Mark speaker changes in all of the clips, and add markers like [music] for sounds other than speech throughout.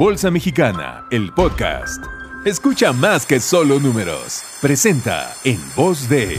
Speaker 1: Bolsa Mexicana, el podcast. Escucha más que solo números. Presenta en voz de...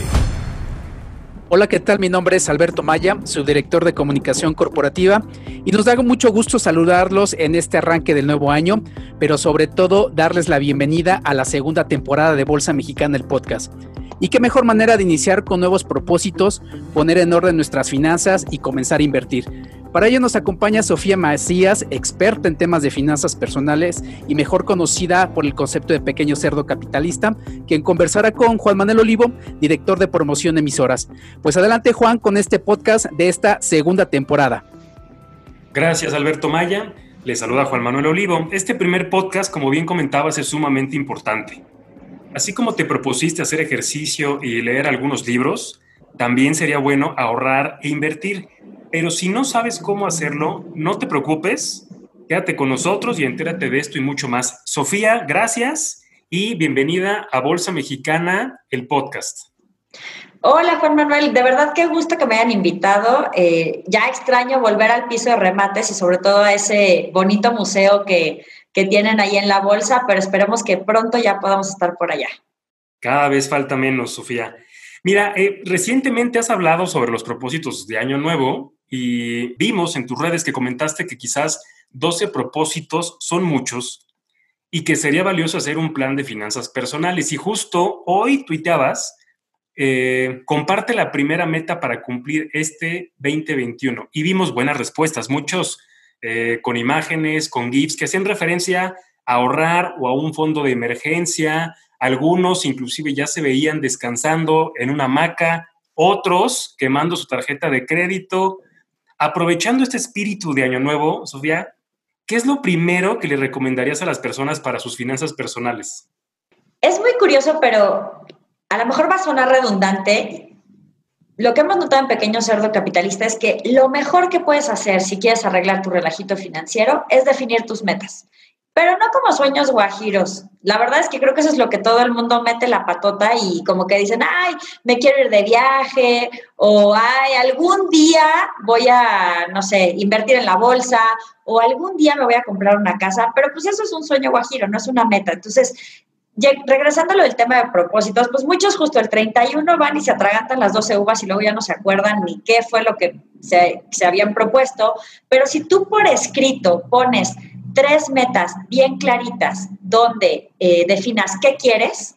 Speaker 2: Hola, ¿qué tal? Mi nombre es Alberto Maya, su director de comunicación corporativa, y nos da mucho gusto saludarlos en este arranque del nuevo año, pero sobre todo darles la bienvenida a la segunda temporada de Bolsa Mexicana, el podcast. Y qué mejor manera de iniciar con nuevos propósitos, poner en orden nuestras finanzas y comenzar a invertir. Para ello nos acompaña Sofía Macías, experta en temas de finanzas personales y mejor conocida por el concepto de pequeño cerdo capitalista, quien conversará con Juan Manuel Olivo, director de promoción de emisoras. Pues adelante Juan con este podcast de esta segunda temporada.
Speaker 3: Gracias Alberto Maya. Le saluda Juan Manuel Olivo. Este primer podcast, como bien comentabas, es sumamente importante. Así como te propusiste hacer ejercicio y leer algunos libros, también sería bueno ahorrar e invertir. Pero si no sabes cómo hacerlo, no te preocupes, quédate con nosotros y entérate de esto y mucho más. Sofía, gracias y bienvenida a Bolsa Mexicana, el podcast.
Speaker 4: Hola Juan Manuel, de verdad qué gusto que me hayan invitado. Eh, ya extraño volver al piso de remates y sobre todo a ese bonito museo que, que tienen ahí en la bolsa, pero esperemos que pronto ya podamos estar por allá.
Speaker 3: Cada vez falta menos, Sofía. Mira, eh, recientemente has hablado sobre los propósitos de Año Nuevo y vimos en tus redes que comentaste que quizás 12 propósitos son muchos y que sería valioso hacer un plan de finanzas personales. Y justo hoy tuiteabas, eh, comparte la primera meta para cumplir este 2021. Y vimos buenas respuestas, muchos eh, con imágenes, con GIFs que hacen referencia a ahorrar o a un fondo de emergencia. Algunos inclusive ya se veían descansando en una hamaca, otros quemando su tarjeta de crédito, Aprovechando este espíritu de Año Nuevo, Sofía, ¿qué es lo primero que le recomendarías a las personas para sus finanzas personales?
Speaker 4: Es muy curioso, pero a lo mejor va a sonar redundante. Lo que hemos notado en Pequeño Cerdo Capitalista es que lo mejor que puedes hacer si quieres arreglar tu relajito financiero es definir tus metas pero no como sueños guajiros. La verdad es que creo que eso es lo que todo el mundo mete la patota y como que dicen, ay, me quiero ir de viaje o ay, algún día voy a, no sé, invertir en la bolsa o algún día me voy a comprar una casa, pero pues eso es un sueño guajiro, no es una meta. Entonces, regresando a tema de propósitos, pues muchos justo el 31 van y se atragantan las 12 uvas y luego ya no se acuerdan ni qué fue lo que se, se habían propuesto, pero si tú por escrito pones tres metas bien claritas donde eh, definas qué quieres,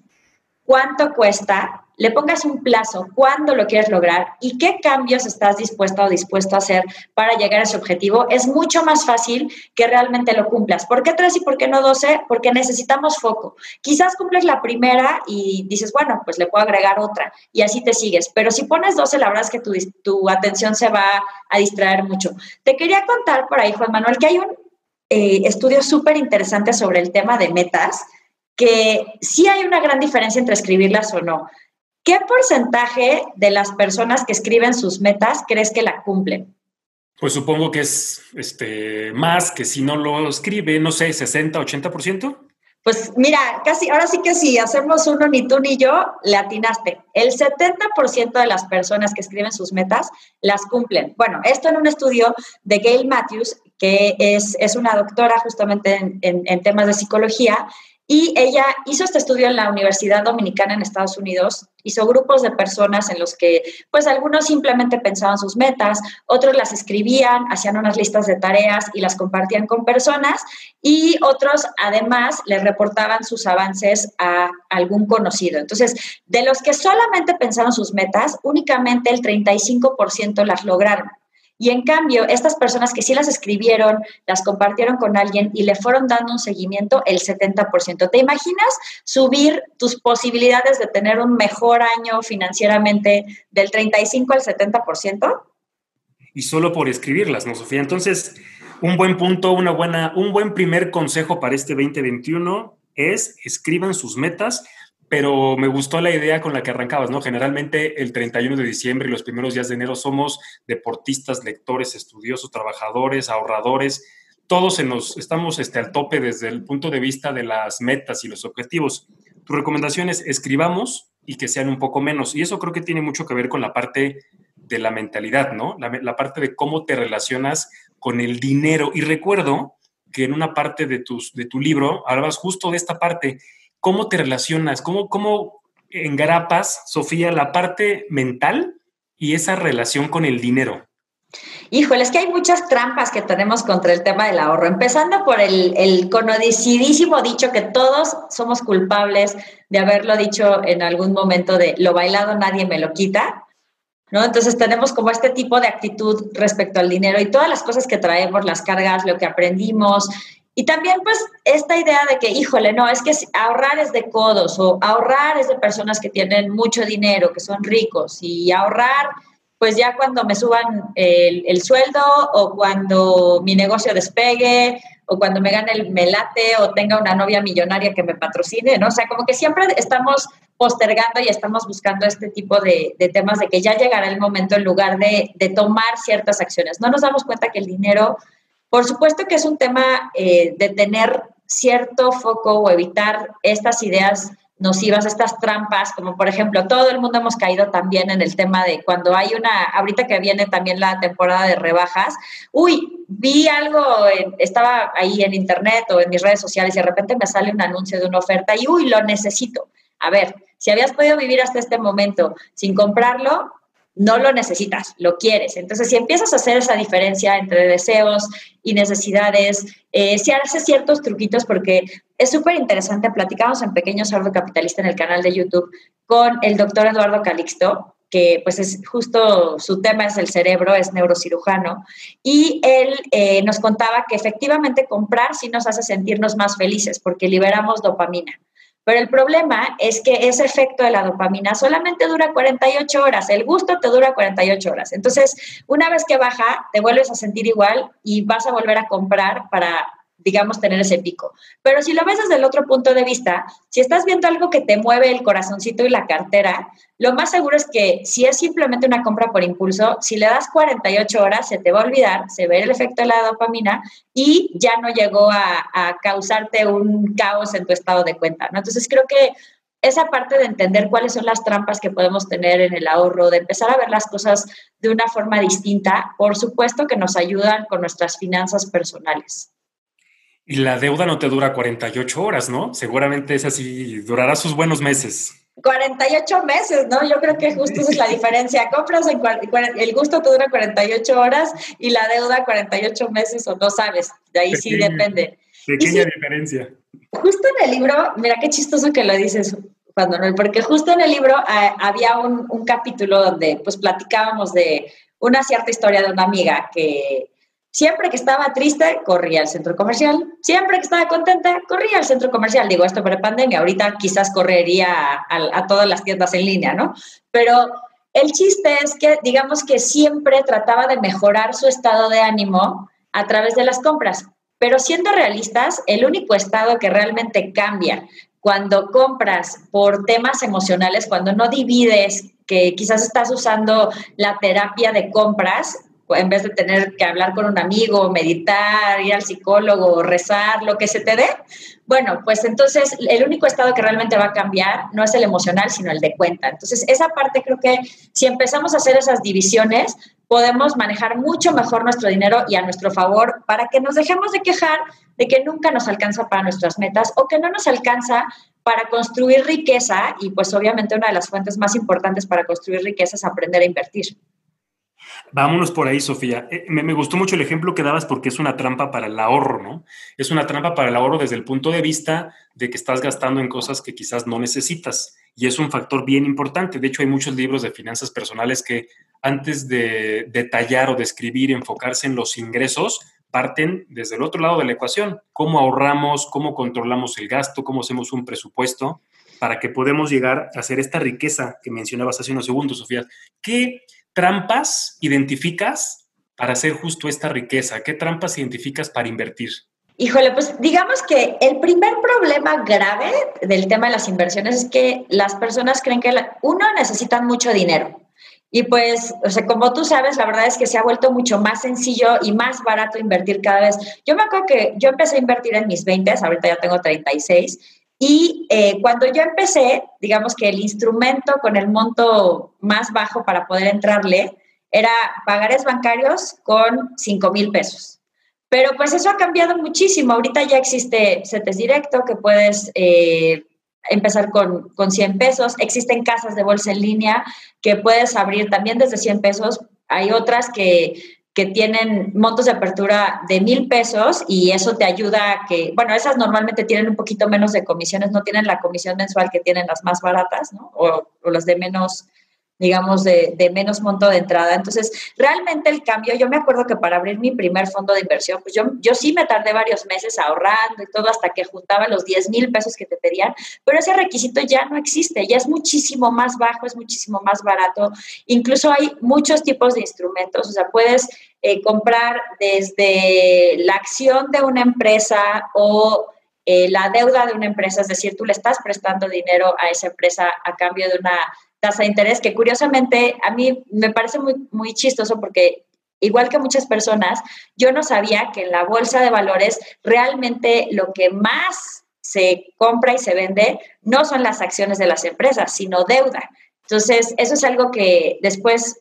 Speaker 4: cuánto cuesta, le pongas un plazo, cuándo lo quieres lograr y qué cambios estás dispuesto o dispuesto a hacer para llegar a ese objetivo, es mucho más fácil que realmente lo cumplas. ¿Por qué tres y por qué no doce? Porque necesitamos foco. Quizás cumples la primera y dices, bueno, pues le puedo agregar otra y así te sigues. Pero si pones doce, la verdad es que tu, tu atención se va a distraer mucho. Te quería contar por ahí, Juan Manuel, que hay un eh, estudios súper interesantes sobre el tema de metas, que sí hay una gran diferencia entre escribirlas o no. ¿Qué porcentaje de las personas que escriben sus metas crees que la cumplen?
Speaker 3: Pues supongo que es este, más que si no lo escribe, no sé, 60, 80%.
Speaker 4: Pues mira, casi, ahora sí que si hacemos uno ni tú ni yo, le atinaste. El 70% de las personas que escriben sus metas las cumplen. Bueno, esto en un estudio de Gail Matthews, que es, es una doctora justamente en, en temas de psicología, y ella hizo este estudio en la Universidad Dominicana en Estados Unidos, hizo grupos de personas en los que, pues algunos simplemente pensaban sus metas, otros las escribían, hacían unas listas de tareas y las compartían con personas, y otros además les reportaban sus avances a algún conocido. Entonces, de los que solamente pensaron sus metas, únicamente el 35% las lograron. Y en cambio, estas personas que sí las escribieron, las compartieron con alguien y le fueron dando un seguimiento, el 70%. ¿Te imaginas subir tus posibilidades de tener un mejor año financieramente del 35 al 70%?
Speaker 3: Y solo por escribirlas, ¿no, Sofía? Entonces, un buen punto, una buena, un buen primer consejo para este 2021 es escriban sus metas pero me gustó la idea con la que arrancabas, ¿no? Generalmente el 31 de diciembre y los primeros días de enero somos deportistas, lectores, estudiosos, trabajadores, ahorradores. Todos nos, estamos este, al tope desde el punto de vista de las metas y los objetivos. Tu recomendación es escribamos y que sean un poco menos. Y eso creo que tiene mucho que ver con la parte de la mentalidad, ¿no? La, la parte de cómo te relacionas con el dinero. Y recuerdo que en una parte de, tus, de tu libro hablabas justo de esta parte. ¿Cómo te relacionas? ¿Cómo, cómo engrapas, Sofía, la parte mental y esa relación con el dinero?
Speaker 4: Híjole, es que hay muchas trampas que tenemos contra el tema del ahorro, empezando por el, el conocidísimo dicho que todos somos culpables de haberlo dicho en algún momento de lo bailado nadie me lo quita, ¿no? Entonces tenemos como este tipo de actitud respecto al dinero y todas las cosas que traemos, las cargas, lo que aprendimos. Y también pues esta idea de que, híjole, no, es que ahorrar es de codos o ahorrar es de personas que tienen mucho dinero, que son ricos y ahorrar pues ya cuando me suban el, sueldo o cuando mi negocio despegue o cuando me gane el melate o tenga una novia millonaria que me patrocine, ¿no? O sea, como que siempre estamos postergando y estamos buscando este tipo de, temas de que ya llegará el momento en lugar de, tomar ciertas acciones. No nos damos cuenta que el dinero, por supuesto que es un tema eh, de tener cierto foco o evitar estas ideas nocivas, estas trampas, como por ejemplo, todo el mundo hemos caído también en el tema de cuando hay una, ahorita que viene también la temporada de rebajas, uy, vi algo, estaba ahí en internet o en mis redes sociales y de repente me sale un anuncio de una oferta y uy, lo necesito. A ver, si habías podido vivir hasta este momento sin comprarlo, no lo necesitas, lo quieres. Entonces, si empiezas a hacer esa diferencia entre deseos y necesidades, eh, si haces ciertos truquitos, porque es súper interesante, platicamos en Pequeño Sordo Capitalista en el canal de YouTube con el doctor Eduardo Calixto, que pues es justo su tema es el cerebro, es neurocirujano, y él eh, nos contaba que efectivamente comprar sí nos hace sentirnos más felices porque liberamos dopamina. Pero el problema es que ese efecto de la dopamina solamente dura 48 horas, el gusto te dura 48 horas. Entonces, una vez que baja, te vuelves a sentir igual y vas a volver a comprar para digamos, tener ese pico. Pero si lo ves desde el otro punto de vista, si estás viendo algo que te mueve el corazoncito y la cartera, lo más seguro es que si es simplemente una compra por impulso, si le das 48 horas, se te va a olvidar, se ve el efecto de la dopamina y ya no llegó a, causarte un caos en tu estado de cuenta. ¿no? Entonces creo que esa parte de entender cuáles son las trampas que podemos tener en el ahorro, de empezar a ver las cosas de una forma distinta, por supuesto que nos ayudan con nuestras finanzas personales.
Speaker 3: Y la deuda no te dura 48 horas, ¿no? Seguramente es así, durará sus buenos meses.
Speaker 4: 48 meses, ¿no? Yo creo que justo esa es la diferencia. Compras en el gusto te dura 48 horas y la deuda 48 meses o no sabes. De ahí sí depende.
Speaker 3: Pequeña diferencia.
Speaker 4: Justo en el libro, mira qué chistoso que lo dices, Juan Manuel, porque justo en el libro ah, había un, un capítulo donde pues platicábamos de una cierta historia de una amiga que Siempre que estaba triste, corría al centro comercial. Siempre que estaba contenta, corría al centro comercial. Digo, esto pre-pandemia, ahorita quizás correría a, todas las tiendas en línea, ¿no? Pero el chiste es que, digamos que siempre trataba de mejorar su estado de ánimo a través de las compras. Pero siendo realistas, el único estado que realmente cambia cuando compras por temas emocionales, cuando no divides, que quizás estás usando la terapia de compras en vez de tener que hablar con un amigo, meditar, ir al psicólogo, rezar, lo que se te dé, bueno, pues entonces el único estado que realmente va a cambiar no es el emocional, sino el de cuenta. Entonces, esa parte creo que si empezamos a hacer esas divisiones, podemos manejar mucho mejor nuestro dinero y a nuestro favor para que nos dejemos de quejar de que nunca nos alcanza para nuestras metas o que no nos alcanza para construir riqueza y pues obviamente una de las fuentes más importantes para construir riqueza es aprender a invertir.
Speaker 3: Vámonos por ahí, Sofía. Eh, me, gustó mucho el ejemplo que dabas porque es una trampa para el ahorro, ¿no? Es una trampa para el ahorro desde el punto de vista de que estás gastando en cosas que quizás no necesitas. Y es un factor bien importante. De hecho, hay muchos libros de finanzas personales que antes de detallar o describir, enfocarse en los ingresos, parten desde el otro lado de la ecuación. ¿Cómo ahorramos? ¿Cómo controlamos el gasto? ¿Cómo hacemos un presupuesto? para que podamos llegar a hacer esta riqueza que mencionabas hace unos segundos, Sofía. ¿Qué trampas identificas para hacer justo esta riqueza? ¿Qué trampas identificas para invertir?
Speaker 4: Híjole, pues digamos que el primer problema grave del tema de las inversiones es que las personas creen que uno necesita mucho dinero. Y pues, o sea, como tú sabes, la verdad es que se ha vuelto mucho más sencillo y más barato invertir cada vez. Yo me acuerdo que yo empecé a invertir en mis 20, ahorita ya tengo 36, y eh, cuando yo empecé, digamos que el instrumento con el monto más bajo para poder entrarle era pagares bancarios con 5 mil pesos. Pero pues eso ha cambiado muchísimo. Ahorita ya existe CETES Directo que puedes eh, empezar con, con 100 pesos. Existen casas de bolsa en línea que puedes abrir también desde 100 pesos. Hay otras que, que tienen montos de apertura de mil pesos y eso te ayuda a que, bueno, esas normalmente tienen un poquito menos de comisiones, no tienen la comisión mensual que tienen las más baratas, ¿no? O, o las de menos digamos, de, de, menos monto de entrada. Entonces, realmente el cambio, yo me acuerdo que para abrir mi primer fondo de inversión, pues yo, yo sí me tardé varios meses ahorrando y todo hasta que juntaba los 10 mil pesos que te pedían, pero ese requisito ya no existe, ya es muchísimo más bajo, es muchísimo más barato. Incluso hay muchos tipos de instrumentos, o sea, puedes eh, comprar desde la acción de una empresa o eh, la deuda de una empresa, es decir, tú le estás prestando dinero a esa empresa a cambio de una tasa de interés, que curiosamente a mí me parece muy, muy chistoso porque igual que muchas personas, yo no sabía que en la bolsa de valores realmente lo que más se compra y se vende no son las acciones de las empresas, sino deuda. Entonces, eso es algo que después,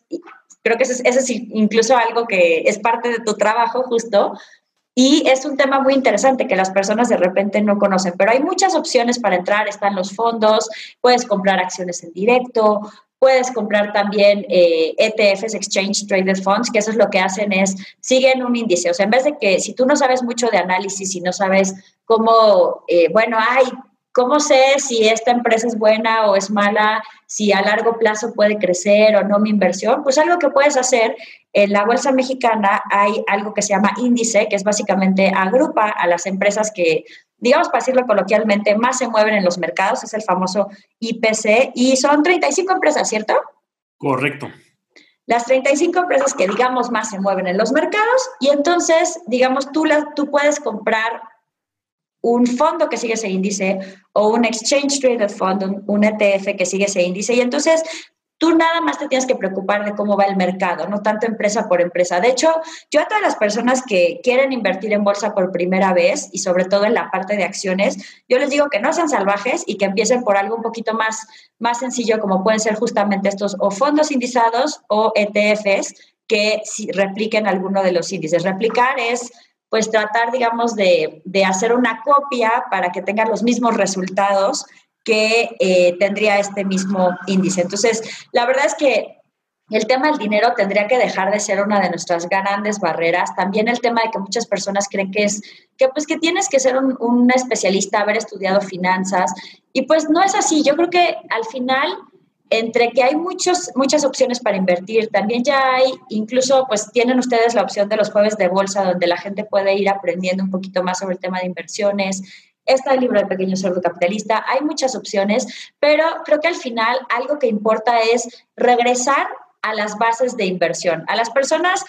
Speaker 4: creo que eso es, eso es incluso algo que es parte de tu trabajo justo, y es un tema muy interesante que las personas de repente no conocen, pero hay muchas opciones para entrar. Están los fondos, puedes comprar acciones en directo, puedes comprar también eh, ETFs, Exchange Traded Funds, que eso es lo que hacen es, siguen un índice. O sea, en vez de que si tú no sabes mucho de análisis y no sabes cómo, eh, bueno, hay ¿Cómo sé si esta empresa es buena o es mala? Si a largo plazo puede crecer o no mi inversión. Pues algo que puedes hacer en la bolsa mexicana hay algo que se llama índice, que es básicamente agrupa a las empresas que, digamos para decirlo coloquialmente, más se mueven en los mercados. Es el famoso IPC y son 35 empresas, ¿cierto?
Speaker 3: Correcto.
Speaker 4: Las 35 empresas que, digamos, más se mueven en los mercados y entonces, digamos, tú, la, tú puedes comprar un fondo que sigue ese índice o un exchange traded fund, un, ETF que sigue ese índice. Y entonces tú nada más te tienes que preocupar de cómo va el mercado, no tanto empresa por empresa. De hecho, yo a todas las personas que quieren invertir en bolsa por primera vez y sobre todo en la parte de acciones, yo les digo que no sean salvajes y que empiecen por algo un poquito más, más sencillo, como pueden ser justamente estos o fondos indizados o ETFs que repliquen alguno de los índices. Replicar es pues tratar, digamos, de, hacer una copia para que tengan los mismos resultados que eh, tendría este mismo índice. Entonces, la verdad es que el tema del dinero tendría que dejar de ser una de nuestras grandes barreras. También el tema de que muchas personas creen que es que pues que tienes que ser un, un especialista, haber estudiado finanzas y pues no es así. Yo creo que al final entre que hay muchos, muchas opciones para invertir, también ya hay, incluso pues tienen ustedes la opción de los jueves de bolsa, donde la gente puede ir aprendiendo un poquito más sobre el tema de inversiones. Está el libro de Pequeño Cerdo Capitalista, hay muchas opciones, pero creo que al final algo que importa es regresar a las bases de inversión. A las personas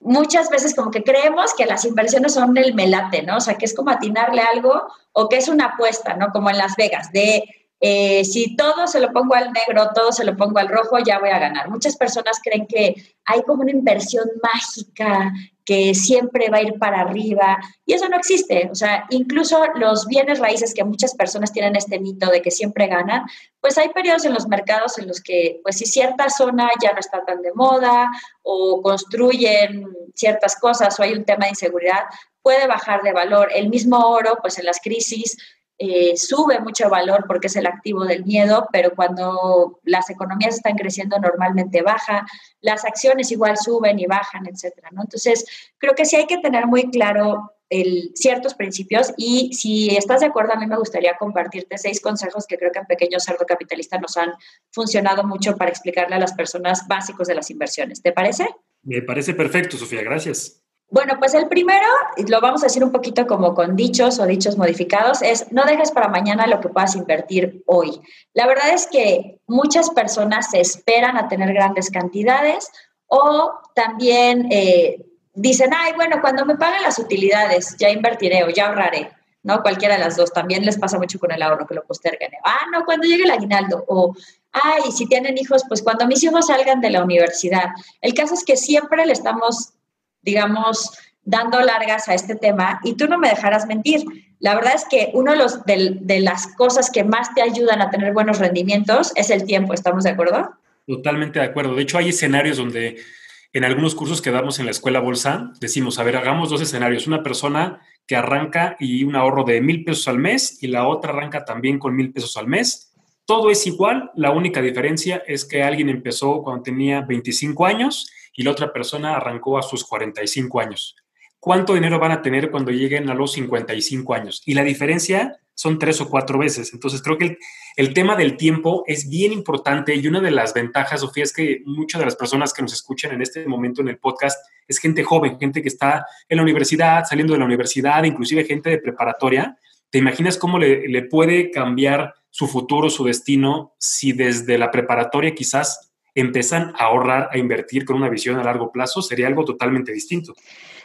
Speaker 4: muchas veces como que creemos que las inversiones son el melate, ¿no? O sea, que es como atinarle algo o que es una apuesta, ¿no? Como en Las Vegas, de eh, si todo se lo pongo al negro, todo se lo pongo al rojo, ya voy a ganar. Muchas personas creen que hay como una inversión mágica que siempre va a ir para arriba y eso no existe. O sea, incluso los bienes raíces que muchas personas tienen este mito de que siempre ganan, pues hay periodos en los mercados en los que, pues si cierta zona ya no está tan de moda o construyen ciertas cosas o hay un tema de inseguridad, puede bajar de valor. El mismo oro, pues en las crisis eh, sube mucho valor porque es el activo del miedo, pero cuando las economías están creciendo normalmente baja, las acciones igual suben y bajan, etcétera, ¿no? Entonces, creo que sí hay que tener muy claro el, ciertos principios y si estás de acuerdo, a mí me gustaría compartirte seis consejos que creo que en Pequeño Cerdo Capitalista nos han funcionado mucho para explicarle a las personas básicos de las inversiones. ¿Te parece?
Speaker 3: Me parece perfecto, Sofía, gracias.
Speaker 4: Bueno, pues el primero, lo vamos a decir un poquito como con dichos o dichos modificados, es no dejes para mañana lo que puedas invertir hoy. La verdad es que muchas personas se esperan a tener grandes cantidades o también eh, dicen, ay, bueno, cuando me paguen las utilidades ya invertiré o ya ahorraré. ¿no? Cualquiera de las dos. También les pasa mucho con el ahorro que lo postergan. Ah, no, cuando llegue el aguinaldo. O, ay, si tienen hijos, pues cuando mis hijos salgan de la universidad. El caso es que siempre le estamos digamos, dando largas a este tema y tú no me dejarás mentir. La verdad es que una de, los, de, las cosas que más te ayudan a tener buenos rendimientos es el tiempo, ¿estamos de acuerdo?
Speaker 3: Totalmente de acuerdo. De hecho, hay escenarios donde en algunos cursos que damos en la escuela bolsa, decimos, a ver, hagamos dos escenarios. Una persona que arranca y un ahorro de mil pesos al mes y la otra arranca también con mil pesos al mes. Todo es igual, la única diferencia es que alguien empezó cuando tenía 25 años y la otra persona arrancó a sus 45 años. ¿Cuánto dinero van a tener cuando lleguen a los 55 años? Y la diferencia son tres o cuatro veces. Entonces creo que el, tema del tiempo es bien importante y una de las ventajas, Sofía, es que muchas de las personas que nos escuchan en este momento en el podcast es gente joven, gente que está en la universidad, saliendo de la universidad, inclusive gente de preparatoria. ¿Te imaginas cómo le puede cambiar su futuro, su destino, si desde la preparatoria quizás empiezan a ahorrar, a invertir con una visión a largo plazo? Sería algo totalmente distinto.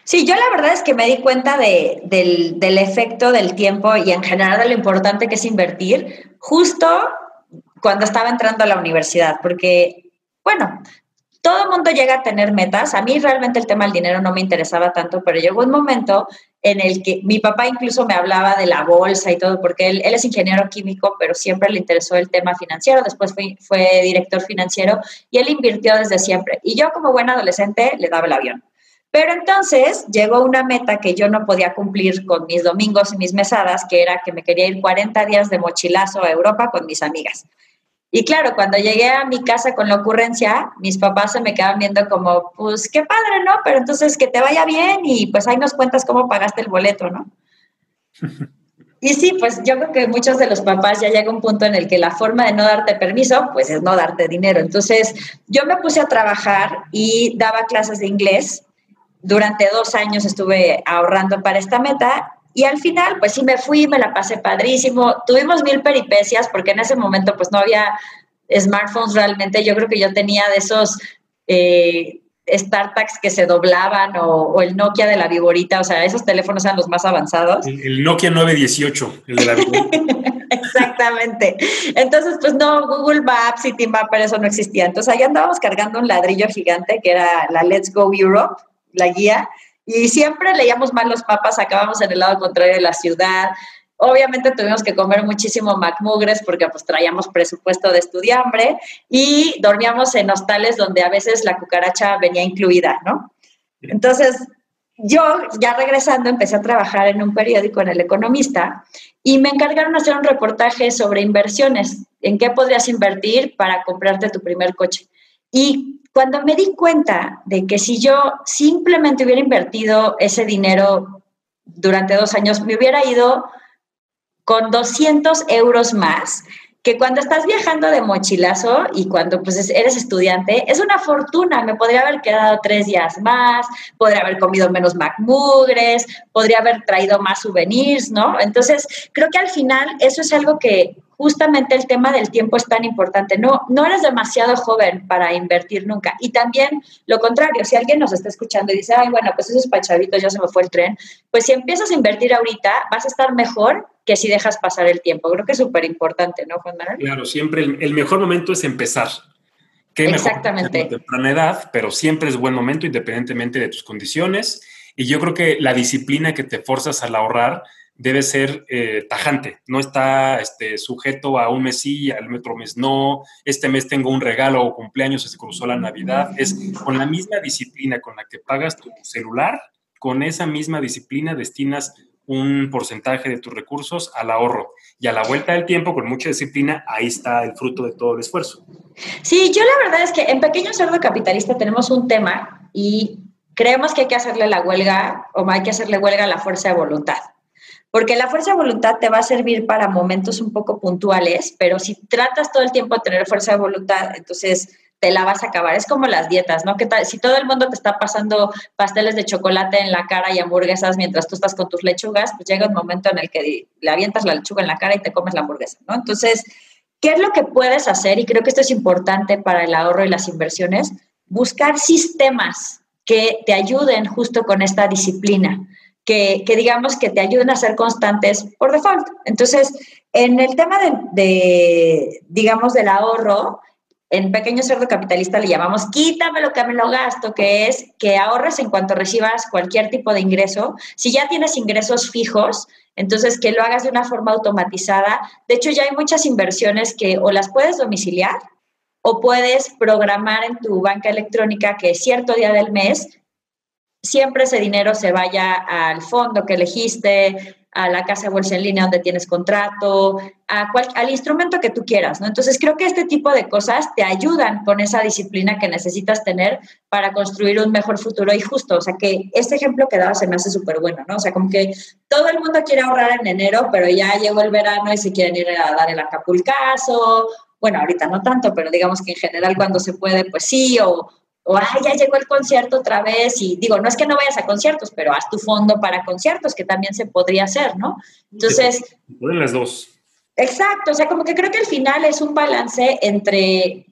Speaker 4: Sí, yo la verdad es que me di cuenta de, del, del, efecto del tiempo y en general de lo importante que es invertir justo cuando estaba entrando a la universidad, porque, bueno, todo el mundo llega a tener metas. A mí realmente el tema del dinero no me interesaba tanto, pero llegó un momento en el que mi papá incluso me hablaba de la bolsa y todo, porque él, es ingeniero químico, pero siempre le interesó el tema financiero. Después fue, fue director financiero y él invirtió desde siempre. Y yo como buen adolescente le daba el avión. Pero entonces llegó una meta que yo no podía cumplir con mis domingos y mis mesadas, que era que me quería ir 40 días de mochilazo a Europa con mis amigas. Y claro, cuando llegué a mi casa con la ocurrencia, mis papás se me quedaban viendo como, pues qué padre, ¿no? Pero entonces que te vaya bien y pues ahí nos cuentas cómo pagaste el boleto, ¿no? [laughs] Y sí, pues yo creo que muchos de los papás ya llega un punto en el que la forma de no darte permiso, pues es no darte dinero. Entonces yo me puse a trabajar y daba clases de inglés durante dos años estuve ahorrando para esta meta y al final, pues sí me fui, me la pasé padrísimo. Tuvimos mil peripecias porque en ese momento pues no había smartphones realmente. Yo creo que yo tenía de esos eh, startups que se doblaban o, o, el Nokia de la viborita, o sea, esos teléfonos eran los más avanzados.
Speaker 3: El, el Nokia 918, el de la viborita. [laughs]
Speaker 4: Exactamente. Entonces, pues no, Google Maps, City Mapper, eso no existía. Entonces, ahí andábamos cargando un ladrillo gigante que era la Let's Go Europe la guía, y siempre leíamos mal los mapas, acabamos en el lado contrario de la ciudad. Obviamente tuvimos que comer muchísimo McMugres porque pues traíamos presupuesto de estudiambre y dormíamos en hostales donde a veces la cucaracha venía incluida, ¿no? Entonces, yo ya regresando empecé a trabajar en un periódico en El Economista y me encargaron hacer un reportaje sobre inversiones, en qué podrías invertir para comprarte tu primer coche. Y cuando me di cuenta de que si yo simplemente hubiera invertido ese dinero durante dos años, me hubiera ido con 200 euros más, que cuando estás viajando de mochilazo y cuando pues eres estudiante, es una fortuna. Me podría haber quedado tres días más, podría haber comido menos macmugres, podría haber traído más souvenirs, ¿no? Entonces, creo que al final eso es algo que justamente el tema del tiempo es tan importante. No, no eres demasiado joven para invertir nunca. Y también lo contrario, si alguien nos está escuchando y dice, ay, bueno, pues esos pachavitos ya se me fue el tren, pues si empiezas a invertir ahorita, vas a estar mejor que si dejas pasar el tiempo. Creo que es súper importante, ¿no, Juan Manuel?
Speaker 3: Claro, siempre el, el, mejor momento es empezar. Qué
Speaker 4: Exactamente.
Speaker 3: Mejor temprana edad, pero siempre es buen momento independientemente de tus condiciones. Y yo creo que la disciplina que te forzas al ahorrar debe ser eh, tajante, no está este, sujeto a un mes sí, al otro mes no, este mes tengo un regalo o cumpleaños, se cruzó la Navidad, es con la misma disciplina con la que pagas tu celular, con esa misma disciplina destinas un porcentaje de tus recursos al ahorro. Y a la vuelta del tiempo, con mucha disciplina, ahí está el fruto de todo el esfuerzo.
Speaker 4: Sí, yo la verdad es que en Pequeño Cerdo Capitalista tenemos un tema y creemos que hay que hacerle la huelga o hay que hacerle huelga a la fuerza de voluntad. Porque la fuerza de voluntad te va a servir para momentos un poco puntuales, pero si tratas todo el tiempo de tener fuerza de voluntad, entonces te la vas a acabar. Es como las dietas, ¿no? Que si todo el mundo te está pasando pasteles de chocolate en la cara y hamburguesas mientras tú estás con tus lechugas, pues llega un momento en el que le avientas la lechuga en la cara y te comes la hamburguesa, ¿no? Entonces, ¿qué es lo que puedes hacer? Y creo que esto es importante para el ahorro y las inversiones, buscar sistemas que te ayuden justo con esta disciplina que, digamos que te ayuden a ser constantes por default. Entonces, en el tema de, de, digamos, del ahorro, en Pequeño Cerdo Capitalista le llamamos quítame lo que me lo gasto, que es que ahorres en cuanto recibas cualquier tipo de ingreso. Si ya tienes ingresos fijos, entonces que lo hagas de una forma automatizada. De hecho, ya hay muchas inversiones que o las puedes domiciliar o puedes programar en tu banca electrónica que cierto día del mes siempre ese dinero se vaya al fondo que elegiste, a la casa de bolsa en línea donde tienes contrato, a al instrumento que tú quieras, ¿no? Entonces creo que este tipo de cosas te ayudan con esa disciplina que necesitas tener para construir un mejor futuro y justo, o sea que este ejemplo que daba se me hace súper bueno, ¿no? O sea, como que todo el mundo quiere ahorrar en enero, pero ya llegó el verano y se quieren ir a dar el acapulcazo, bueno, ahorita no tanto, pero digamos que en general cuando se puede, pues sí, o, o ay, ya llegó el concierto otra vez y digo, no es que no vayas a conciertos, pero haz tu fondo para conciertos, que también se podría hacer, ¿no? Entonces...
Speaker 3: Pueden las dos.
Speaker 4: Exacto, o sea, como que creo que al final es un balance entre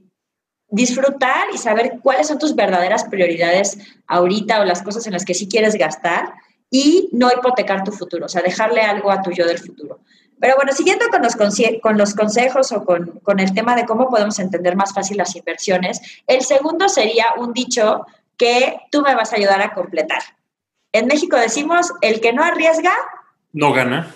Speaker 4: disfrutar y saber cuáles son tus verdaderas prioridades ahorita o las cosas en las que sí quieres gastar y no hipotecar tu futuro, o sea, dejarle algo a tu yo del futuro. Pero bueno, siguiendo con los, con los consejos o con, con, el tema de cómo podemos entender más fácil las inversiones, el segundo sería un dicho que tú me vas a ayudar a completar. En México decimos, el que no arriesga...
Speaker 3: No gana.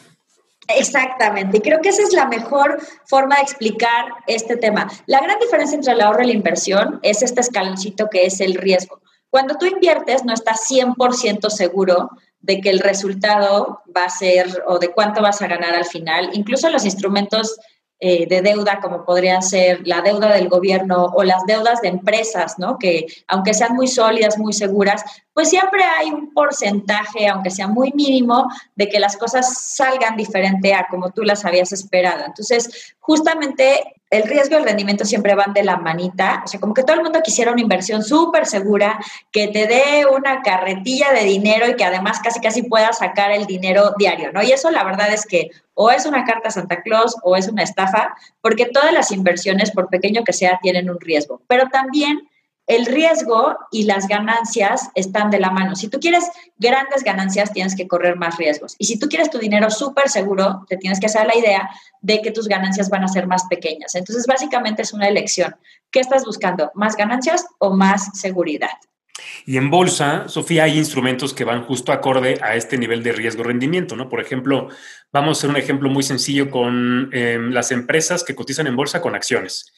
Speaker 4: Exactamente, y creo que esa es la mejor forma de explicar este tema. La gran diferencia entre el ahorro y la inversión es este escaloncito que es el riesgo. Cuando tú inviertes, no estás 100% seguro de que el resultado va a ser o de cuánto vas a ganar al final. Incluso los instrumentos eh, de deuda, como podrían ser la deuda del gobierno o las deudas de empresas, ¿no? Que aunque sean muy sólidas, muy seguras, pues siempre hay un porcentaje, aunque sea muy mínimo, de que las cosas salgan diferente a como tú las habías esperado. Entonces, justamente el riesgo y el rendimiento siempre van de la manita. O sea, como que todo el mundo quisiera una inversión súper segura, que te dé una carretilla de dinero y que además casi casi puedas sacar el dinero diario, ¿no? Y eso la verdad es que o es una carta Santa Claus o es una estafa, porque todas las inversiones, por pequeño que sea, tienen un riesgo. Pero también el riesgo y las ganancias están de la mano. Si tú quieres grandes ganancias, tienes que correr más riesgos. Y si tú quieres tu dinero súper seguro, te tienes que hacer la idea de que tus ganancias van a ser más pequeñas. Entonces, básicamente es una elección. ¿Qué estás buscando? ¿Más ganancias o más seguridad?
Speaker 3: Y en bolsa, Sofía, hay instrumentos que van justo acorde a este nivel de riesgo-rendimiento, ¿no? Por ejemplo, vamos a hacer un ejemplo muy sencillo con em, las empresas que cotizan en bolsa con acciones.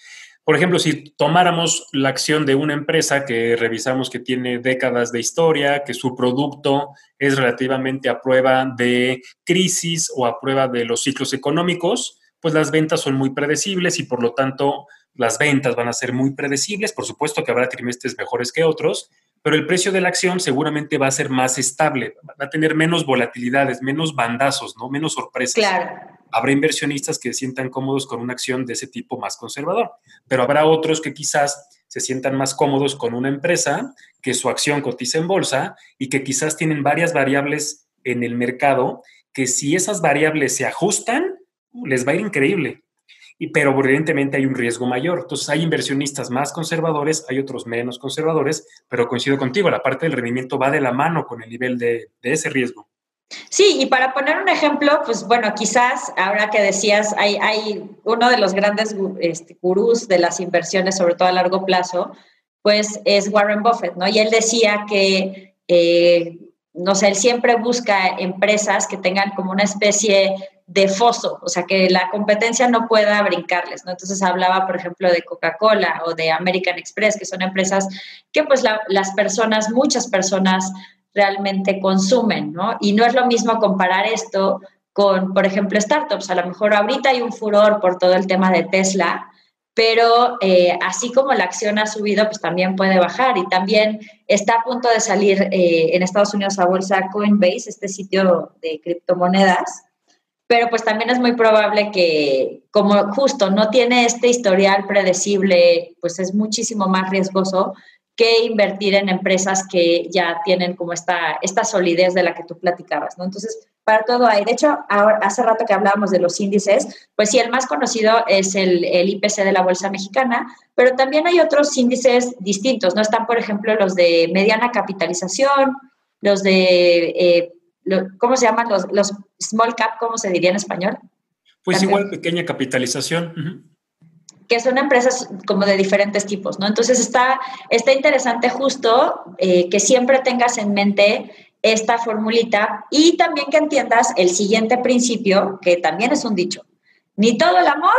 Speaker 3: Por ejemplo, si tomáramos la acción de una empresa que revisamos que tiene décadas de historia, que su producto es relativamente a prueba de crisis o a prueba de los ciclos económicos, pues las ventas son muy predecibles y por lo tanto las ventas van a ser muy predecibles. Por supuesto que habrá trimestres mejores que otros, pero el precio de la acción seguramente va a ser más estable, va a tener menos volatilidades, menos bandazos, ¿no? Menos sorpresas.
Speaker 4: Claro
Speaker 3: habrá inversionistas que se sientan cómodos con una acción de ese tipo más conservador, pero habrá otros que quizás se sientan más cómodos con una empresa que su acción cotiza en bolsa y que quizás tienen varias variables en el mercado que si esas variables se ajustan, les va a ir increíble. Y, pero evidentemente hay un riesgo mayor. Entonces hay inversionistas más conservadores, hay otros menos conservadores, pero coincido contigo, la parte del rendimiento va de la mano con el nivel de ese riesgo.
Speaker 4: Sí, y para poner un ejemplo, pues bueno, quizás ahora que decías, hay, hay uno de los grandes este, gurús de las inversiones, sobre todo a largo plazo, pues es Warren Buffett, ¿no? Y él decía que, eh, no sé, él siempre busca empresas que tengan como una especie de foso, o sea, que la competencia no pueda brincarles, ¿no? Entonces hablaba, por ejemplo, de Coca-Cola o de American Express, que son empresas que pues las personas, muchas personas realmente consumen, ¿no? Y no es lo mismo comparar esto con, por ejemplo, startups. A lo mejor ahorita hay un furor por todo el tema de Tesla, pero eh, así como la acción ha subido, pues también puede bajar y también está a punto de salir eh, en Estados Unidos a bolsa Coinbase, este sitio de criptomonedas, pero pues también es muy probable que como justo no tiene este historial predecible, pues es muchísimo más riesgoso que invertir en empresas que ya tienen como esta, esta solidez de la que tú platicabas, ¿no? Entonces, para todo hay. De hecho, ahora, hace rato que hablábamos de los índices, pues sí, el más conocido es el, IPC de la Bolsa Mexicana, pero también hay otros índices distintos, ¿no? Están, por ejemplo, los de mediana capitalización, los de, eh, ¿cómo se llaman? Los, los small cap, ¿cómo se diría en español?
Speaker 3: Pues igual pequeña capitalización
Speaker 4: que son empresas como de diferentes tipos, ¿no? Entonces está, está interesante justo eh, que siempre tengas en mente esta formulita y también que entiendas el siguiente principio, que también es un dicho. Ni todo el amor,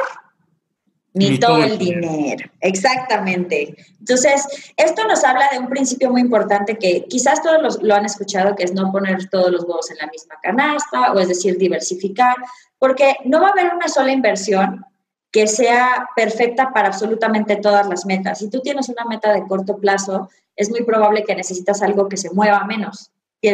Speaker 4: Ni, todo, el dinero. Exactamente. Entonces, esto nos habla de un principio muy importante que quizás todos lo han escuchado, que es no poner todos los huevos en la misma canasta, o es decir, diversificar, porque no va a haber una sola inversión que sea perfecta para absolutamente todas las metas. Si tú tienes una meta de corto plazo, es muy probable que necesitas algo que se mueva menos.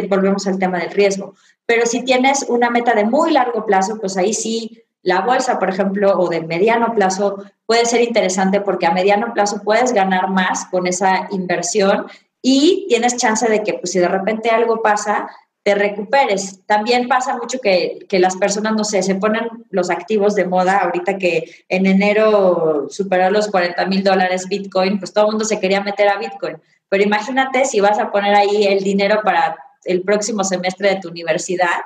Speaker 4: Volvemos al tema del riesgo. Pero si tienes una meta de muy largo plazo, pues ahí sí la bolsa, por ejemplo, o de mediano plazo puede ser interesante porque a mediano plazo puedes ganar más con esa inversión y tienes chance de que pues, si de repente algo pasa, te recuperes. También pasa mucho que, que, las personas, no sé, se ponen los activos de moda, ahorita que en enero superó los 40 mil dólares Bitcoin, pues todo el mundo se quería meter a Bitcoin. Pero imagínate si vas a poner ahí el dinero para el próximo semestre de tu universidad,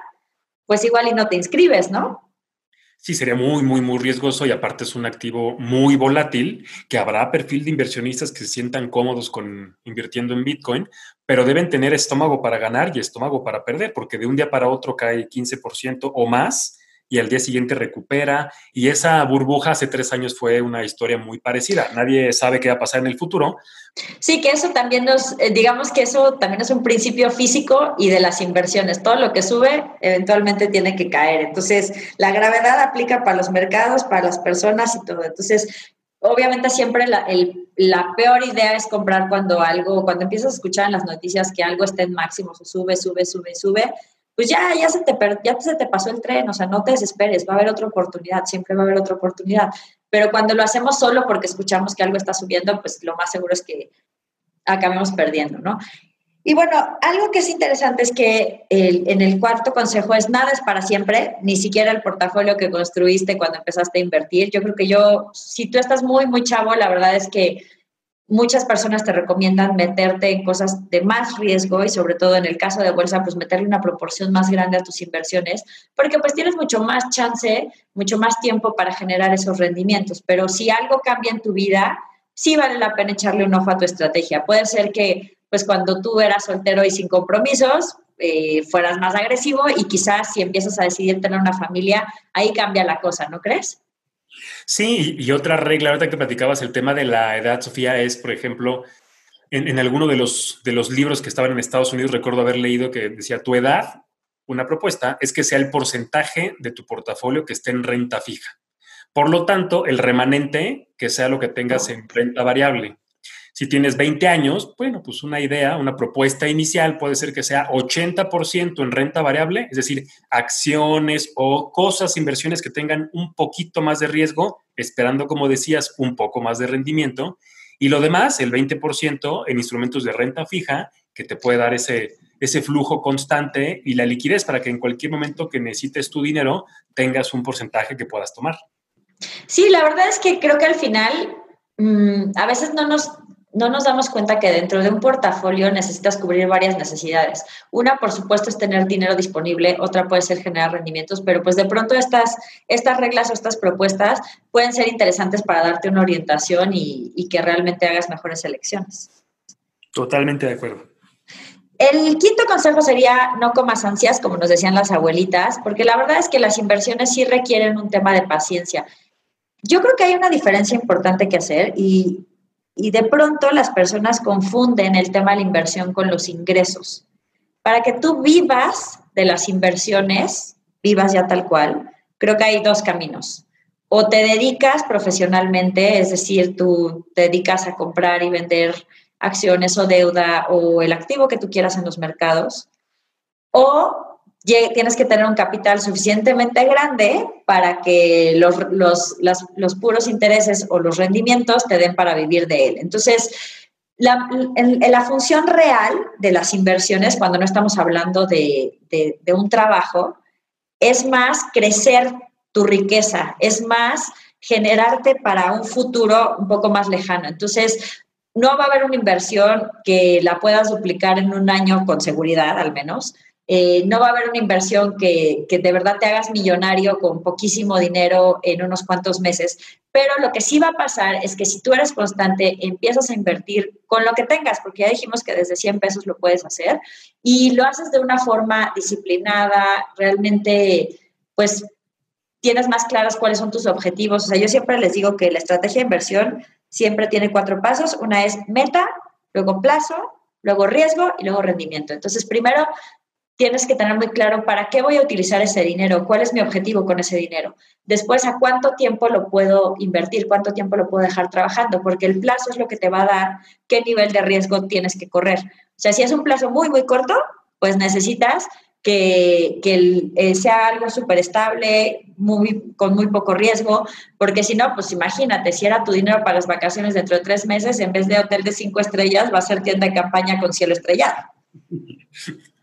Speaker 4: pues igual y no te inscribes, ¿no?
Speaker 3: Sí, sería muy, muy, muy riesgoso y aparte es un activo muy volátil que habrá perfil de inversionistas que se sientan cómodos con invirtiendo en Bitcoin, pero deben tener estómago para ganar y estómago para perder, porque de un día para otro cae 15% o más y al día siguiente recupera. Y esa burbuja hace tres años fue una historia muy parecida. Nadie sabe qué va a pasar en el futuro.
Speaker 4: Sí, que eso también nos, eh, digamos que eso también es un principio físico y de las inversiones. Todo lo que sube eventualmente tiene que caer. Entonces, la gravedad aplica para los mercados, para las personas y todo. Entonces, obviamente siempre la, la, peor idea es comprar cuando algo, cuando empiezas a escuchar en las noticias que algo está en máximos o sube, sube, sube, sube, pues ya, ya, se te, ya se te pasó el tren, o sea, no te desesperes, va a haber otra oportunidad, siempre va a haber otra oportunidad. Pero cuando lo hacemos solo porque escuchamos que algo está subiendo, pues lo más seguro es que acabemos perdiendo, ¿no? Y bueno, algo que es interesante es que en el cuarto consejo es nada es para siempre, ni siquiera el portafolio que construiste cuando empezaste a invertir. Yo creo que yo, si tú estás muy, muy chavo, la verdad es que muchas personas te recomiendan meterte en cosas de más riesgo y sobre todo en el caso de bolsa, pues meterle una proporción más grande a tus inversiones, porque pues tienes mucho más chance, mucho más tiempo para generar esos rendimientos. Pero si algo cambia en tu vida, sí vale la pena echarle un ojo a tu estrategia. Puede ser que pues cuando tú eras soltero y sin compromisos, eh, fueras más agresivo y quizás si empiezas a decidir tener una familia, ahí cambia la cosa, ¿no crees?
Speaker 3: Sí, y otra regla, ahorita que platicabas el tema de la edad, Sofía, es, por ejemplo, en, alguno de los, de los libros que estaban en Estados Unidos, recuerdo haber leído que decía, tu edad, una propuesta, es que sea el porcentaje de tu portafolio que esté en renta fija. Por lo tanto, el remanente, que sea lo que tengas en renta variable. Si tienes 20 años, bueno, pues una idea, una propuesta inicial puede ser que sea 80% en renta variable, es decir, acciones o cosas, inversiones que tengan un poquito más de riesgo, esperando, como decías, un poco más de rendimiento. Y lo demás, el 20% en instrumentos de renta fija, que te puede dar ese, ese flujo constante y la liquidez para que en cualquier momento que necesites tu dinero tengas un porcentaje que puedas tomar.
Speaker 4: Sí, la verdad es que creo que al final mm, a veces no nos no nos damos cuenta que dentro de un portafolio necesitas cubrir varias necesidades. Una, por supuesto, es tener dinero disponible, otra puede ser generar rendimientos, pero pues de pronto estas, estas reglas o estas propuestas pueden ser interesantes para darte una orientación y, y que realmente hagas mejores elecciones.
Speaker 3: Totalmente de acuerdo.
Speaker 4: El quinto consejo sería no comas ansias, como nos decían las abuelitas, porque la verdad es que las inversiones sí requieren un tema de paciencia. Yo creo que hay una diferencia importante que hacer y y de pronto las personas confunden el tema de la inversión con los ingresos. Para que tú vivas de las inversiones, vivas ya tal cual, creo que hay dos caminos. O te dedicas profesionalmente, es decir, tú te dedicas a comprar y vender acciones o deuda o el activo que tú quieras en los mercados, o tienes que tener un capital suficientemente grande para que los, los, puros intereses o los rendimientos te den para vivir de él. Entonces, la, la, función real de las inversiones, cuando no estamos hablando de, de, un trabajo, es más crecer tu riqueza, es más generarte para un futuro un poco más lejano. Entonces, no va a haber una inversión que la puedas duplicar en un año con seguridad, al menos, eh, no va a haber una inversión que, que, de verdad te hagas millonario con poquísimo dinero en unos cuantos meses, pero lo que sí va a pasar es que si tú eres constante, empiezas a invertir con lo que tengas, porque ya dijimos que desde 100 pesos lo puedes hacer, y lo haces de una forma disciplinada, realmente, pues tienes más claras cuáles son tus objetivos. O sea, yo siempre les digo que la estrategia de inversión siempre tiene cuatro pasos. Una es meta, luego plazo, luego riesgo y luego rendimiento. Entonces, primero tienes que tener muy claro para qué voy a utilizar ese dinero, cuál es mi objetivo con ese dinero. Después, a cuánto tiempo lo puedo invertir, cuánto tiempo lo puedo dejar trabajando, porque el plazo es lo que te va a dar qué nivel de riesgo tienes que correr. O sea, si es un plazo muy, muy corto, pues necesitas que, eh, sea algo súper estable, con muy poco riesgo, porque si no, pues imagínate, si era tu dinero para las vacaciones dentro de tres meses, en vez de hotel de cinco estrellas, va a ser tienda de campaña con cielo estrellado. [laughs]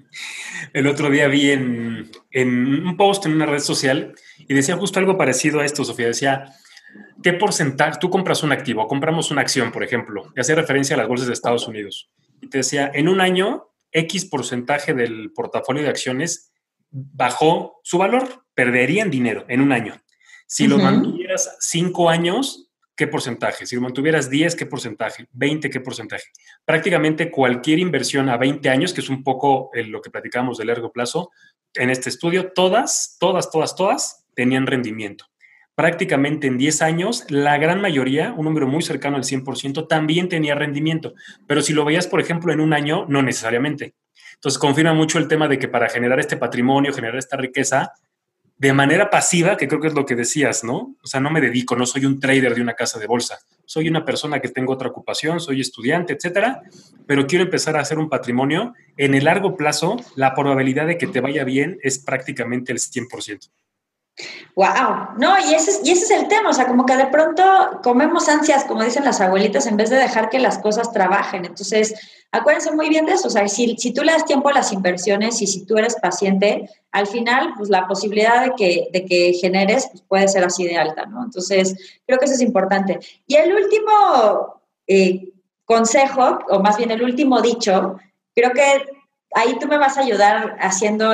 Speaker 3: El otro día vi en, en un post en una red social y decía justo algo parecido a esto, Sofía. Decía, ¿qué porcentaje? Tú compras un activo, compramos una acción, por ejemplo, y hacía referencia a las bolsas de Estados Unidos. Y te decía, en un año, X porcentaje del portafolio de acciones bajó su valor, perderían dinero en un año. Si lo mantuvieras cinco años, ¿qué porcentaje? Si lo mantuvieras 10, ¿qué porcentaje? 20, ¿qué porcentaje? Prácticamente cualquier inversión a 20 años, que es un poco lo que platicamos de largo plazo, en este estudio, todas, todas, todas, todas tenían rendimiento. Prácticamente en 10 años, la gran mayoría, un número muy cercano al 100%, también tenía rendimiento. Pero si lo veías, por ejemplo, en un año, no necesariamente. Entonces, confirma mucho el tema de que para generar este patrimonio, generar esta riqueza, de manera pasiva, que creo que es lo que decías, ¿no? O sea, no me dedico, no soy un trader de una casa de bolsa. Soy una persona que tengo otra ocupación, soy estudiante, etcétera, pero quiero empezar a hacer un patrimonio. En el largo plazo, la probabilidad de que te vaya bien es prácticamente el 100%.
Speaker 4: Wow, no, y ese, y ese es el tema, o sea, como que de pronto comemos ansias, como dicen las abuelitas, en vez de dejar que las cosas trabajen. Entonces, acuérdense muy bien de eso, o sea, si, si tú le das tiempo a las inversiones y si tú eres paciente, al final, pues la posibilidad de que, de que generes pues, puede ser así de alta, ¿no? Entonces, creo que eso es importante. Y el último eh, consejo, o más bien el último dicho, creo que ahí tú me vas a ayudar haciendo,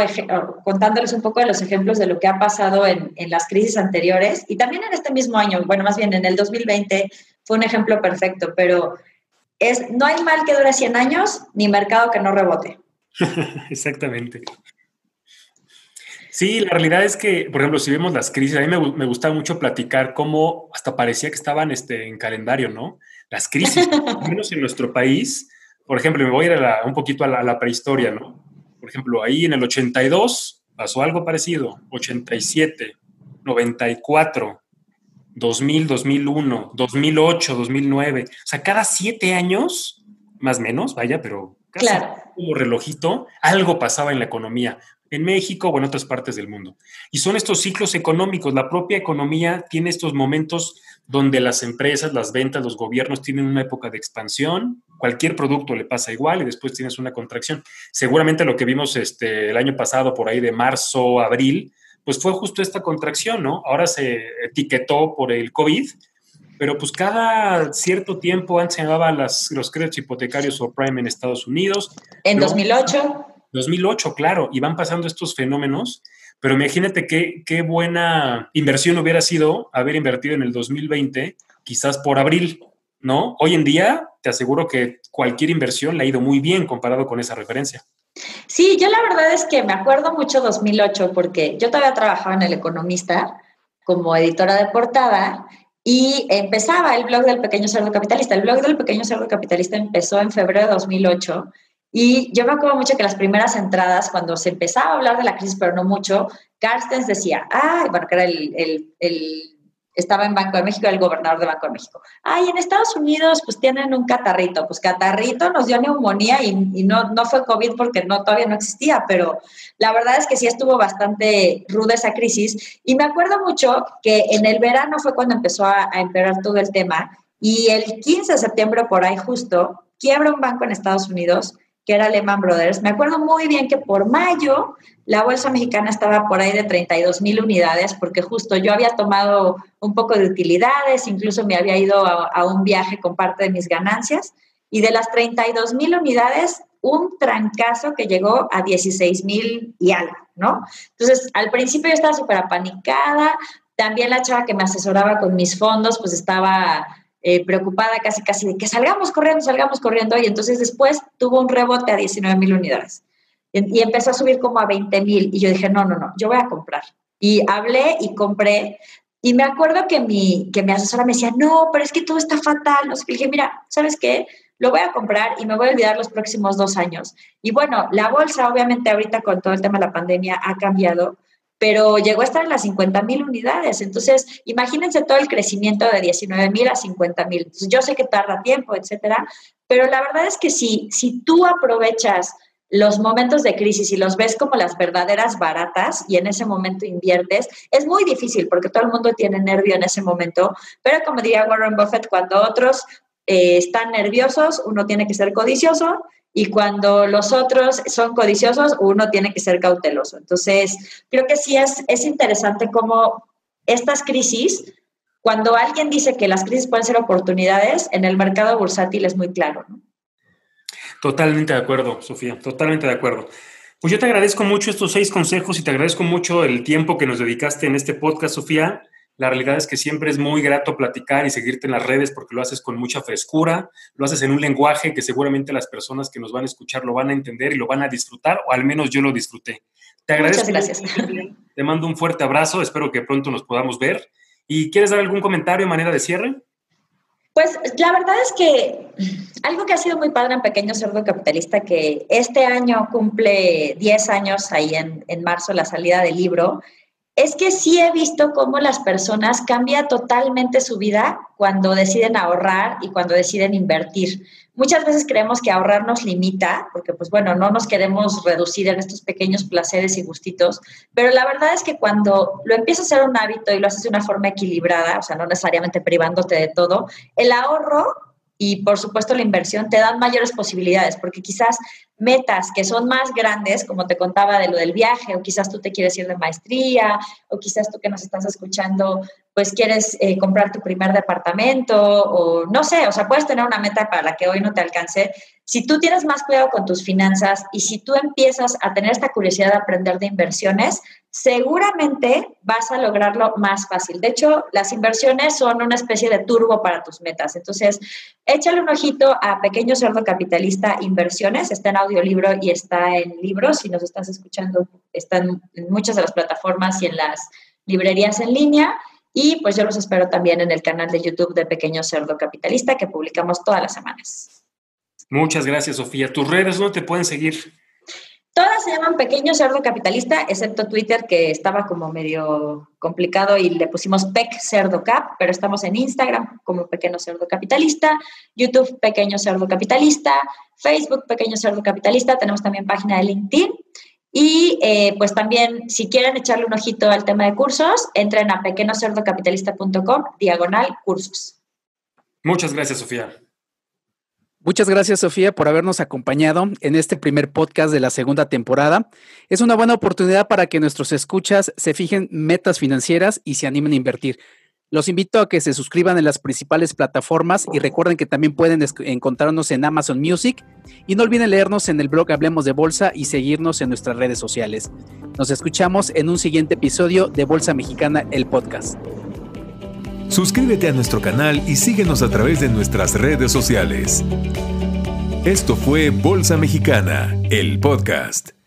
Speaker 4: contándoles un poco de los ejemplos de lo que ha pasado en, las crisis anteriores y también en este mismo año, bueno, más bien en el 2020 fue un ejemplo perfecto, pero es, no hay mal que dure 100 años ni mercado que no rebote. [laughs]
Speaker 3: Exactamente. Sí, la realidad es que, por ejemplo, si vemos las crisis, a mí me, gustaba mucho platicar cómo hasta parecía que estaban este, en calendario, ¿no? Las crisis, al menos en nuestro país, por ejemplo, me voy a ir un poquito a la, prehistoria, ¿no? Por ejemplo, ahí en el 82 pasó algo parecido, 87, 94, 2000, 2001, 2008, 2009. O sea, cada siete años, más o menos, vaya, pero casi como relojito, algo pasaba en la economía en México o en otras partes del mundo. Y son estos ciclos económicos. La propia economía tiene estos momentos donde las empresas, las ventas, los gobiernos tienen una época de expansión, cualquier producto le pasa igual y después tienes una contracción. Seguramente lo que vimos este, el año pasado, por ahí de marzo, abril, pues fue justo esta contracción, ¿no? Ahora se etiquetó por el COVID, pero pues cada cierto tiempo, antes se llamaban los créditos hipotecarios o prime en Estados Unidos.
Speaker 4: En 2008.
Speaker 3: 2008, claro, y van pasando estos fenómenos, pero imagínate qué, qué buena inversión hubiera sido haber invertido en el 2020, quizás por abril, ¿no? Hoy en día te aseguro que cualquier inversión le ha ido muy bien comparado con esa referencia.
Speaker 4: Sí, yo la verdad es que me acuerdo mucho 2008 porque yo todavía trabajaba en El Economista como editora de portada y empezaba el blog del Pequeño Cerdo Capitalista. El blog del Pequeño Cerdo Capitalista empezó en febrero de 2008 y yo me acuerdo mucho que las primeras entradas, cuando se empezaba a hablar de la crisis, pero no mucho, Carstens decía, ay, bueno, que era el, el, el, estaba en Banco de México, el gobernador de Banco de México. Ay, en Estados Unidos pues tienen un catarrito, pues catarrito nos dio neumonía y, y no, no fue COVID porque no, todavía no existía, pero la verdad es que sí estuvo bastante ruda esa crisis. Y me acuerdo mucho que en el verano fue cuando empezó a, a empeorar todo el tema y el 15 de septiembre por ahí justo quiebra un banco en Estados Unidos que era Lehman Brothers. Me acuerdo muy bien que por mayo la bolsa mexicana estaba por ahí de 32 mil unidades, porque justo yo había tomado un poco de utilidades, incluso me había ido a, un viaje con parte de mis ganancias, y de las 32 mil unidades, un trancazo que llegó a 16 mil y algo, ¿no? Entonces, al principio yo estaba súper apanicada, también la chava que me asesoraba con mis fondos, pues estaba eh, preocupada casi casi de que salgamos corriendo, salgamos corriendo, y entonces después tuvo un rebote a 19 mil unidades y, empezó a subir como a 20 mil, y yo dije, no, no, no, yo voy a comprar. Y hablé y compré. Y me acuerdo que mi, que mi asesora me decía, no, pero es que todo está fatal. No dije, mira, ¿sabes qué? Lo voy a comprar y me voy a olvidar los próximos dos años. Y bueno, la bolsa, obviamente, ahorita con todo el tema de la pandemia ha cambiado, pero llegó a estar en las 50 mil unidades. Entonces, imagínense todo el crecimiento de 19 mil a 50 mil. Yo sé que tarda tiempo, etcétera, pero la verdad es que si, si tú aprovechas los momentos de crisis y los ves como las verdaderas baratas y en ese momento inviertes, es muy difícil porque todo el mundo tiene nervio en ese momento, pero como diría Warren Buffett, cuando otros eh, están nerviosos, uno tiene que ser codicioso y cuando los otros son codiciosos, uno tiene que ser cauteloso. Entonces, creo que sí es, es interesante cómo estas crisis, cuando alguien dice que las crisis pueden ser oportunidades, en el mercado bursátil es muy claro.
Speaker 3: Totalmente de acuerdo, Sofía, totalmente de acuerdo. Pues yo te agradezco mucho estos seis consejos y te agradezco mucho el tiempo que nos dedicaste en este podcast, Sofía. La realidad es que siempre es muy grato platicar y seguirte en las redes porque lo haces con mucha frescura, lo haces en un lenguaje que seguramente las personas que nos van a escuchar lo van a entender y lo van a disfrutar, o al menos yo lo disfruté. Te agradezco.
Speaker 4: Muchas gracias.
Speaker 3: Te mando un fuerte abrazo, espero que pronto nos podamos ver. ¿Y quieres dar algún comentario de manera de cierre?
Speaker 4: Pues la verdad es que algo que ha sido muy padre en Pequeño Cerdo Capitalista, que este año cumple 10 años ahí en, en marzo la salida del libro, es que sí he visto cómo las personas cambia totalmente su vida cuando deciden ahorrar y cuando deciden invertir. Muchas veces creemos que ahorrar nos limita, porque pues bueno, no nos queremos reducir en estos pequeños placeres y gustitos, pero la verdad es que cuando lo empiezas a hacer un hábito y lo haces de una forma equilibrada, o sea, no necesariamente privándote de todo, el ahorro y por supuesto la inversión te dan mayores posibilidades, porque quizás metas que son más grandes, como te contaba de lo del viaje, o quizás tú te quieres ir de maestría, o quizás tú que nos estás escuchando, pues quieres eh, comprar tu primer departamento, o no sé, o sea, puedes tener una meta para la que hoy no te alcance. Si tú tienes más cuidado con tus finanzas y si tú empiezas a tener esta curiosidad de aprender de inversiones, seguramente vas a lograrlo más fácil. De hecho, las inversiones son una especie de turbo para tus metas. Entonces, échale un ojito a Pequeño Cerdo Capitalista Inversiones, está en audiolibro y está en libros. Si nos estás escuchando, están en muchas de las plataformas y en las librerías en línea. Y pues yo los espero también en el canal de YouTube de Pequeño Cerdo Capitalista que publicamos todas las semanas.
Speaker 3: Muchas gracias, Sofía. ¿Tus redes no te pueden seguir?
Speaker 4: Todas se llaman Pequeño Cerdo Capitalista, excepto Twitter, que estaba como medio complicado y le pusimos Pec Cerdo Cap, pero estamos en Instagram como Pequeño Cerdo Capitalista, YouTube Pequeño Cerdo Capitalista, Facebook Pequeño Cerdo Capitalista, tenemos también página de LinkedIn. Y eh, pues también, si quieren echarle un ojito al tema de cursos, entren a pequeñocerdocapitalista.com, diagonal cursos.
Speaker 3: Muchas gracias, Sofía.
Speaker 2: Muchas gracias, Sofía, por habernos acompañado en este primer podcast de la segunda temporada. Es una buena oportunidad para que nuestros escuchas se fijen metas financieras y se animen a invertir. Los invito a que se suscriban en las principales plataformas y recuerden que también pueden encontrarnos en Amazon Music y no olviden leernos en el blog Hablemos de Bolsa y seguirnos en nuestras redes sociales. Nos escuchamos en un siguiente episodio de Bolsa Mexicana, el podcast.
Speaker 1: Suscríbete a nuestro canal y síguenos a través de nuestras redes sociales. Esto fue Bolsa Mexicana, el podcast.